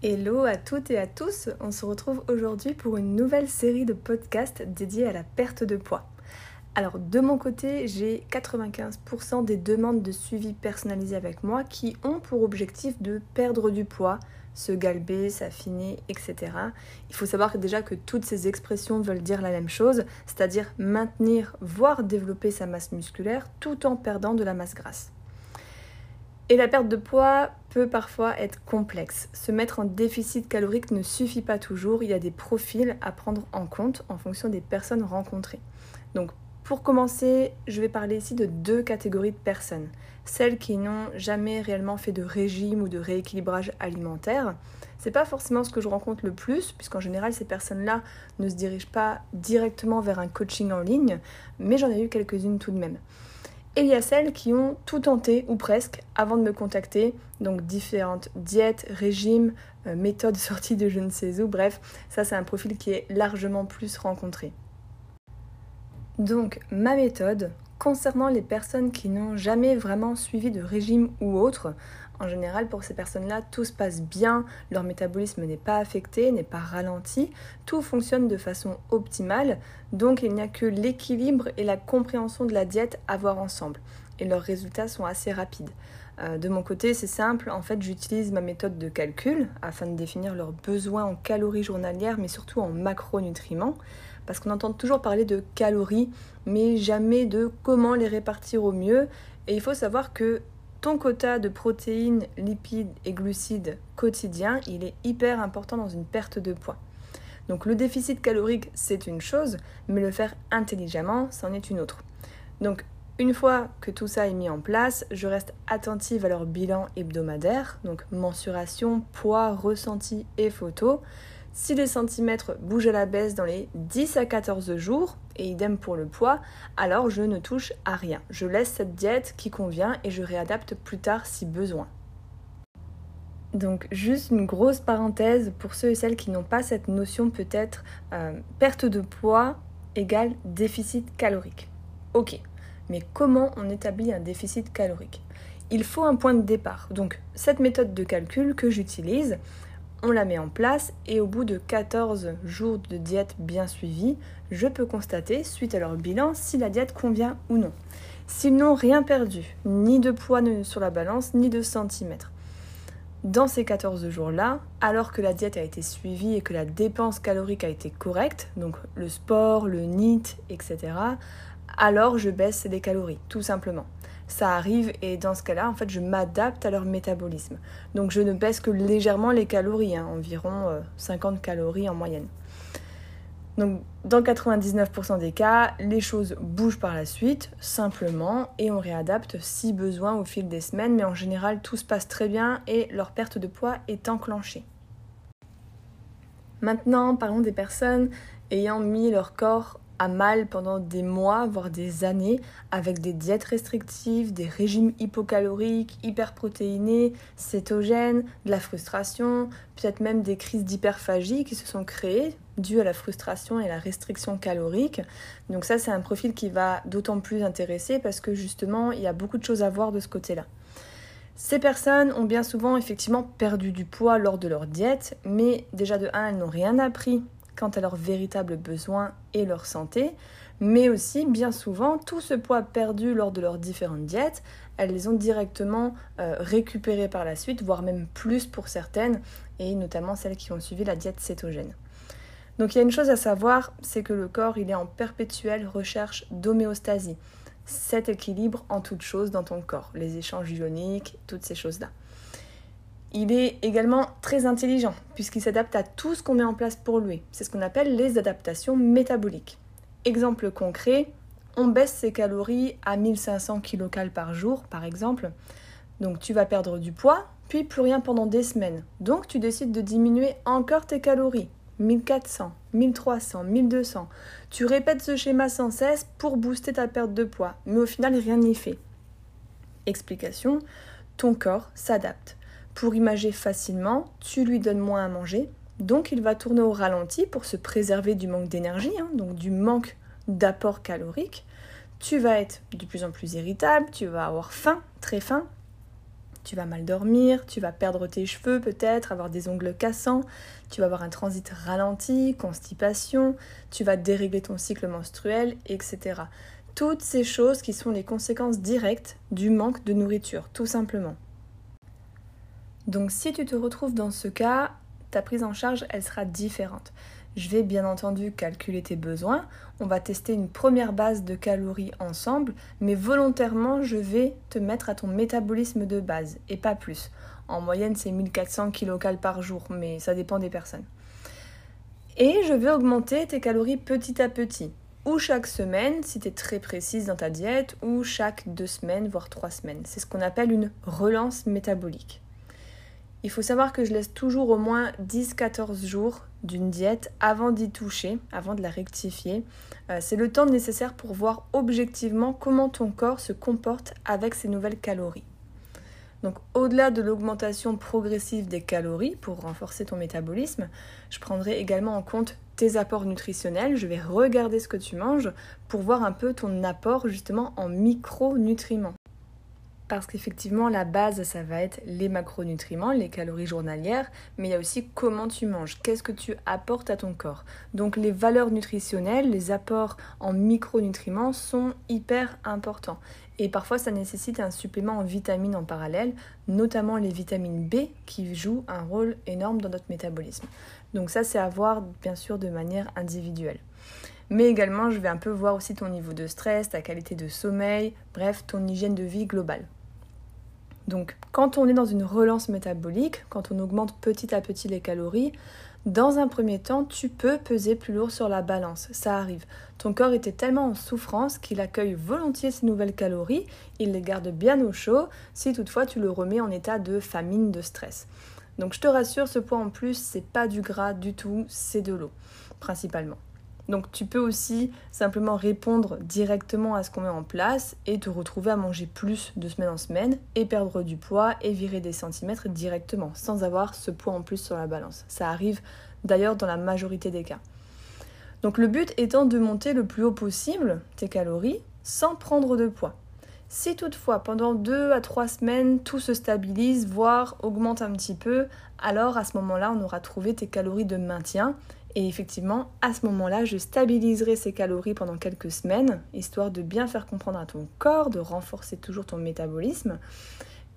Hello à toutes et à tous, on se retrouve aujourd'hui pour une nouvelle série de podcasts dédiés à la perte de poids. Alors de mon côté, j'ai 95% des demandes de suivi personnalisé avec moi qui ont pour objectif de perdre du poids, se galber, s'affiner, etc. Il faut savoir déjà que toutes ces expressions veulent dire la même chose, c'est-à-dire maintenir, voire développer sa masse musculaire tout en perdant de la masse grasse. Et la perte de poids peut parfois être complexe. Se mettre en déficit calorique ne suffit pas toujours, il y a des profils à prendre en compte en fonction des personnes rencontrées. Donc pour commencer, je vais parler ici de deux catégories de personnes. Celles qui n'ont jamais réellement fait de régime ou de rééquilibrage alimentaire. C'est pas forcément ce que je rencontre le plus, puisqu'en général ces personnes-là ne se dirigent pas directement vers un coaching en ligne, mais j'en ai eu quelques-unes tout de même. Et il y a celles qui ont tout tenté, ou presque, avant de me contacter. Donc différentes diètes, régimes, euh, méthodes sorties de je ne sais où. Bref, ça c'est un profil qui est largement plus rencontré. Donc ma méthode, concernant les personnes qui n'ont jamais vraiment suivi de régime ou autre, en général, pour ces personnes-là, tout se passe bien, leur métabolisme n'est pas affecté, n'est pas ralenti, tout fonctionne de façon optimale, donc il n'y a que l'équilibre et la compréhension de la diète à voir ensemble. Et leurs résultats sont assez rapides. Euh, de mon côté, c'est simple, en fait, j'utilise ma méthode de calcul afin de définir leurs besoins en calories journalières, mais surtout en macronutriments, parce qu'on entend toujours parler de calories, mais jamais de comment les répartir au mieux. Et il faut savoir que ton quota de protéines, lipides et glucides quotidien, il est hyper important dans une perte de poids. Donc le déficit calorique, c'est une chose, mais le faire intelligemment, c'en est une autre. Une fois que tout ça est mis en place, je reste attentive à leur bilan hebdomadaire, donc mensuration, poids, ressenti et photo. Si les centimètres bougent à la baisse dans les 10 à 14 jours, et idem pour le poids, alors je ne touche à rien. Je laisse cette diète qui convient et je réadapte plus tard si besoin. Donc juste une grosse parenthèse pour ceux et celles qui n'ont pas cette notion peut-être euh, perte de poids égale déficit calorique. Ok, mais comment on établit un déficit calorique? Il faut un point de départ. Donc cette méthode de calcul que j'utilise, on la met en place et au bout de 14 jours de diète bien suivie, je peux constater, suite à leur bilan, si la diète convient ou non. S'ils n'ont rien perdu, ni de poids sur la balance, ni de centimètres. Dans ces 14 jours-là, alors que la diète a été suivie et que la dépense calorique a été correcte, donc le sport, le NIT, etc., alors je baisse les calories, tout simplement ça arrive et dans ce cas-là, en fait, je m'adapte à leur métabolisme. Donc je ne baisse que légèrement les calories, hein, environ 50 euh, calories en moyenne. Donc dans 99% des cas, les choses bougent par la suite, simplement, et on réadapte si besoin au fil des semaines, mais en général tout se passe très bien et leur perte de poids est enclenchée. Maintenant, parlons des personnes ayant mis leur corps à mal pendant des mois, voire des années, avec des diètes restrictives, des régimes hypocaloriques, hyperprotéinés, cétogènes, de la frustration, peut-être même des crises d'hyperphagie qui se sont créées dues à la frustration et la restriction calorique. Donc ça, c'est un profil qui va d'autant plus intéresser parce que justement, il y a beaucoup de choses à voir de ce côté-là. Ces personnes ont bien souvent effectivement perdu du poids lors de leur diète, mais déjà de 1, elles n'ont rien appris quant à leurs véritables besoins et leur santé, mais aussi bien souvent tout ce poids perdu lors de leurs différentes diètes, elles les ont directement euh, récupérés par la suite, voire même plus pour certaines, et notamment celles qui ont suivi la diète cétogène. Donc il y a une chose à savoir, c'est que le corps il est en perpétuelle recherche d'homéostasie, cet équilibre en toute chose dans ton corps, les échanges ioniques, toutes ces choses-là. Il est également très intelligent puisqu'il s'adapte à tout ce qu'on met en place pour lui. C'est ce qu'on appelle les adaptations métaboliques. Exemple concret, on baisse ses calories à 1500 kcal par jour par exemple. Donc tu vas perdre du poids, puis plus rien pendant des semaines. Donc tu décides de diminuer encore tes calories. 1400, 1300, 1200. Tu répètes ce schéma sans cesse pour booster ta perte de poids, mais au final rien n'y fait. Explication, ton corps s'adapte. Pour imager facilement, tu lui donnes moins à manger, donc il va tourner au ralenti pour se préserver du manque d'énergie, hein, donc du manque d'apport calorique. Tu vas être de plus en plus irritable, tu vas avoir faim, très faim. Tu vas mal dormir, tu vas perdre tes cheveux peut-être, avoir des ongles cassants, tu vas avoir un transit ralenti, constipation, tu vas dérégler ton cycle menstruel, etc. Toutes ces choses qui sont les conséquences directes du manque de nourriture, tout simplement. Donc si tu te retrouves dans ce cas, ta prise en charge, elle sera différente. Je vais bien entendu calculer tes besoins. On va tester une première base de calories ensemble, mais volontairement, je vais te mettre à ton métabolisme de base et pas plus. En moyenne, c'est 1400 kcal par jour, mais ça dépend des personnes. Et je vais augmenter tes calories petit à petit. Ou chaque semaine, si tu es très précise dans ta diète, ou chaque deux semaines, voire trois semaines. C'est ce qu'on appelle une relance métabolique. Il faut savoir que je laisse toujours au moins 10-14 jours d'une diète avant d'y toucher, avant de la rectifier. Euh, c'est le temps nécessaire pour voir objectivement comment ton corps se comporte avec ces nouvelles calories. Donc au-delà de l'augmentation progressive des calories pour renforcer ton métabolisme, je prendrai également en compte tes apports nutritionnels. Je vais regarder ce que tu manges pour voir un peu ton apport justement en micronutriments parce qu'effectivement la base ça va être les macronutriments, les calories journalières, mais il y a aussi comment tu manges, qu'est-ce que tu apportes à ton corps. Donc les valeurs nutritionnelles, les apports en micronutriments sont hyper importants. Et parfois ça nécessite un supplément en vitamines en parallèle, notamment les vitamines B qui jouent un rôle énorme dans notre métabolisme. Donc ça c'est à voir bien sûr de manière individuelle. Mais également, je vais un peu voir aussi ton niveau de stress, ta qualité de sommeil, bref, ton hygiène de vie globale. Donc quand on est dans une relance métabolique, quand on augmente petit à petit les calories, dans un premier temps, tu peux peser plus lourd sur la balance. Ça arrive. Ton corps était tellement en souffrance qu'il accueille volontiers ces nouvelles calories, il les garde bien au chaud si toutefois tu le remets en état de famine, de stress. Donc je te rassure, ce poids en plus, c'est pas du gras du tout, c'est de l'eau, principalement. Donc tu peux aussi simplement répondre directement à ce qu'on met en place et te retrouver à manger plus de semaine en semaine et perdre du poids et virer des centimètres directement sans avoir ce poids en plus sur la balance. Ça arrive d'ailleurs dans la majorité des cas. Donc le but étant de monter le plus haut possible tes calories sans prendre de poids. Si toutefois pendant 2 à 3 semaines tout se stabilise, voire augmente un petit peu, alors à ce moment-là on aura trouvé tes calories de maintien et effectivement, à ce moment-là, je stabiliserai ces calories pendant quelques semaines, histoire de bien faire comprendre à ton corps, de renforcer toujours ton métabolisme.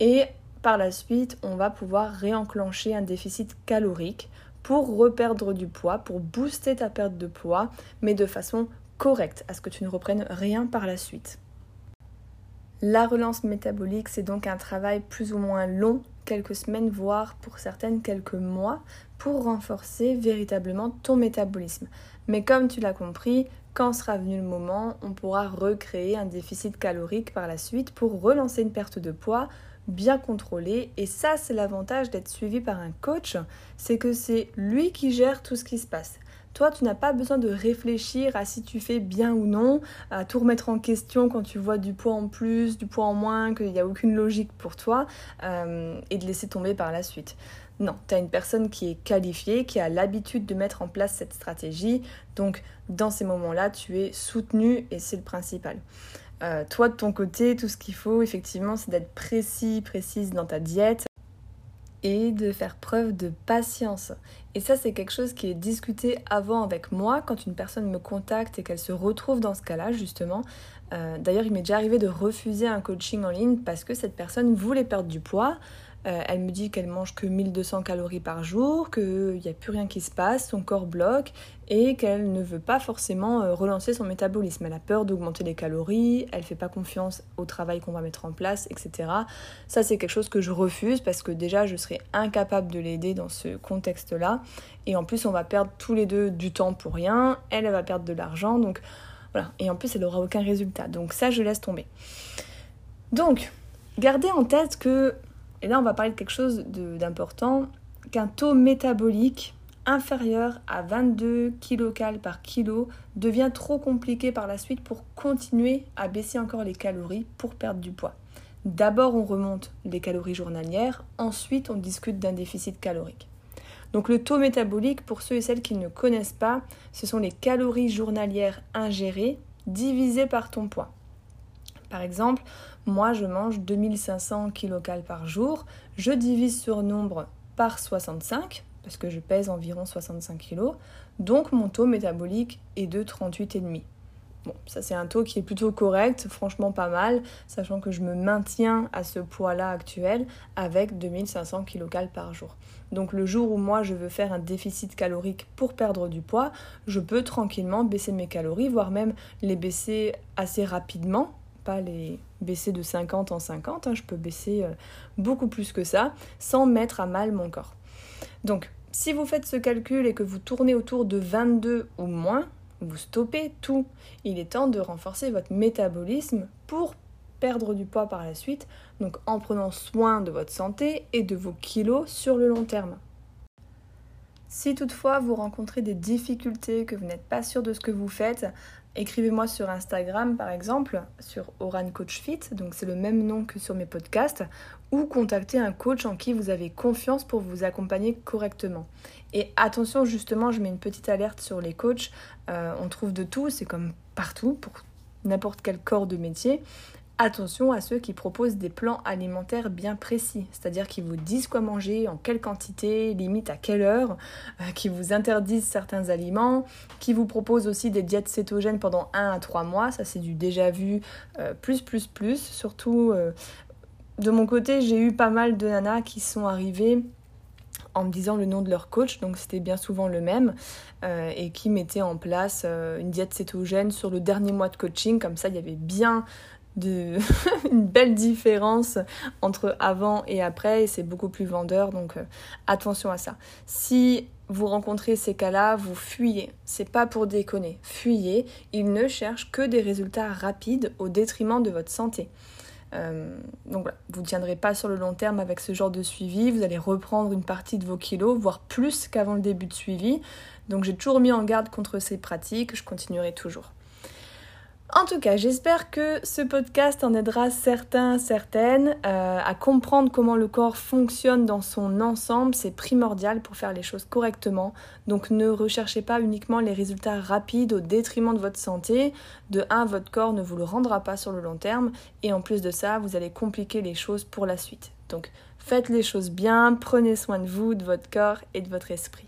Et par la suite, on va pouvoir réenclencher un déficit calorique pour reperdre du poids, pour booster ta perte de poids, mais de façon correcte, à ce que tu ne reprennes rien par la suite. La relance métabolique, c'est donc un travail plus ou moins long, quelques semaines, voire pour certaines quelques mois, pour renforcer véritablement ton métabolisme. Mais comme tu l'as compris, quand sera venu le moment, on pourra recréer un déficit calorique par la suite pour relancer une perte de poids bien contrôlée. Et ça, c'est l'avantage d'être suivi par un coach, c'est que c'est lui qui gère tout ce qui se passe. Toi, tu n'as pas besoin de réfléchir à si tu fais bien ou non, à tout remettre en question quand tu vois du poids en plus, du poids en moins, qu'il n'y a aucune logique pour toi, euh, et de laisser tomber par la suite. Non, tu as une personne qui est qualifiée, qui a l'habitude de mettre en place cette stratégie. Donc, dans ces moments-là, tu es soutenu et c'est le principal. Euh, toi, de ton côté, tout ce qu'il faut, effectivement, c'est d'être précis, précise dans ta diète et de faire preuve de patience. Et ça, c'est quelque chose qui est discuté avant avec moi quand une personne me contacte et qu'elle se retrouve dans ce cas-là, justement. Euh, d'ailleurs, il m'est déjà arrivé de refuser un coaching en ligne parce que cette personne voulait perdre du poids, euh, elle me dit qu'elle mange que 1200 calories par jour, qu'il n'y a plus rien qui se passe, son corps bloque et qu'elle ne veut pas forcément euh, relancer son métabolisme. Elle a peur d'augmenter les calories, elle ne fait pas confiance au travail qu'on va mettre en place, etc. Ça, c'est quelque chose que je refuse parce que déjà, je serais incapable de l'aider dans ce contexte-là. Et en plus, on va perdre tous les deux du temps pour rien. Elle, elle va perdre de l'argent. Donc voilà. Et en plus, elle n'aura aucun résultat. Donc ça, je laisse tomber. Donc, gardez en tête que et là, on va parler de quelque chose d'important, qu'un taux métabolique inférieur à 22 kcal par kilo devient trop compliqué par la suite pour continuer à baisser encore les calories pour perdre du poids. D'abord, on remonte les calories journalières, ensuite, on discute d'un déficit calorique. Donc le taux métabolique, pour ceux et celles qui ne connaissent pas, ce sont les calories journalières ingérées divisées par ton poids. Par exemple, moi je mange 2500 kcal par jour, je divise sur nombre par 65, parce que je pèse environ 65 kg, donc mon taux métabolique est de 38,5. Bon, ça c'est un taux qui est plutôt correct, franchement pas mal, sachant que je me maintiens à ce poids-là actuel avec 2500 kcal par jour. Donc le jour où moi je veux faire un déficit calorique pour perdre du poids, je peux tranquillement baisser mes calories, voire même les baisser assez rapidement, pas les baisser de 50 en 50, hein. je peux baisser euh, beaucoup plus que ça, sans mettre à mal mon corps. Donc si vous faites ce calcul et que vous tournez autour de 22 ou moins, vous stoppez tout. Il est temps de renforcer votre métabolisme pour perdre du poids par la suite, donc en prenant soin de votre santé et de vos kilos sur le long terme. Si toutefois vous rencontrez des difficultés, que vous n'êtes pas sûr de ce que vous faites, écrivez-moi sur Instagram par exemple, sur Oran Coach Fit, donc c'est le même nom que sur mes podcasts, ou contactez un coach en qui vous avez confiance pour vous accompagner correctement. Et attention justement, je mets une petite alerte sur les coachs, euh, on trouve de tout, c'est comme partout pour n'importe quel corps de métier. Attention à ceux qui proposent des plans alimentaires bien précis, c'est-à-dire qui vous disent quoi manger, en quelle quantité, limite à quelle heure, euh, qui vous interdisent certains aliments, qui vous proposent aussi des diètes cétogènes pendant 1 à 3 mois, ça c'est du déjà vu euh, plus plus plus, surtout euh, de mon côté j'ai eu pas mal de nanas qui sont arrivées en me disant le nom de leur coach, donc c'était bien souvent le même, et qui mettaient en place une diète cétogène sur le dernier mois de coaching, comme ça il y avait bien une belle différence entre avant et après et c'est beaucoup plus vendeur donc euh, attention à ça. Si vous rencontrez ces cas-là, vous fuyez. C'est pas pour déconner. Fuyez. Ils ne cherchent que des résultats rapides au détriment de votre santé. Euh, donc voilà, vous ne tiendrez pas sur le long terme avec ce genre de suivi. Vous allez reprendre une partie de vos kilos, voire plus qu'avant le début de suivi. Donc j'ai toujours mis en garde contre ces pratiques. Je continuerai toujours. En tout cas, j'espère que ce podcast en aidera certains, certaines euh, à comprendre comment le corps fonctionne dans son ensemble. C'est primordial pour faire les choses correctement. Donc ne recherchez pas uniquement les résultats rapides au détriment de votre santé. De un, votre corps ne vous le rendra pas sur le long terme. Et en plus de ça, vous allez compliquer les choses pour la suite. Donc faites les choses bien, prenez soin de vous, de votre corps et de votre esprit.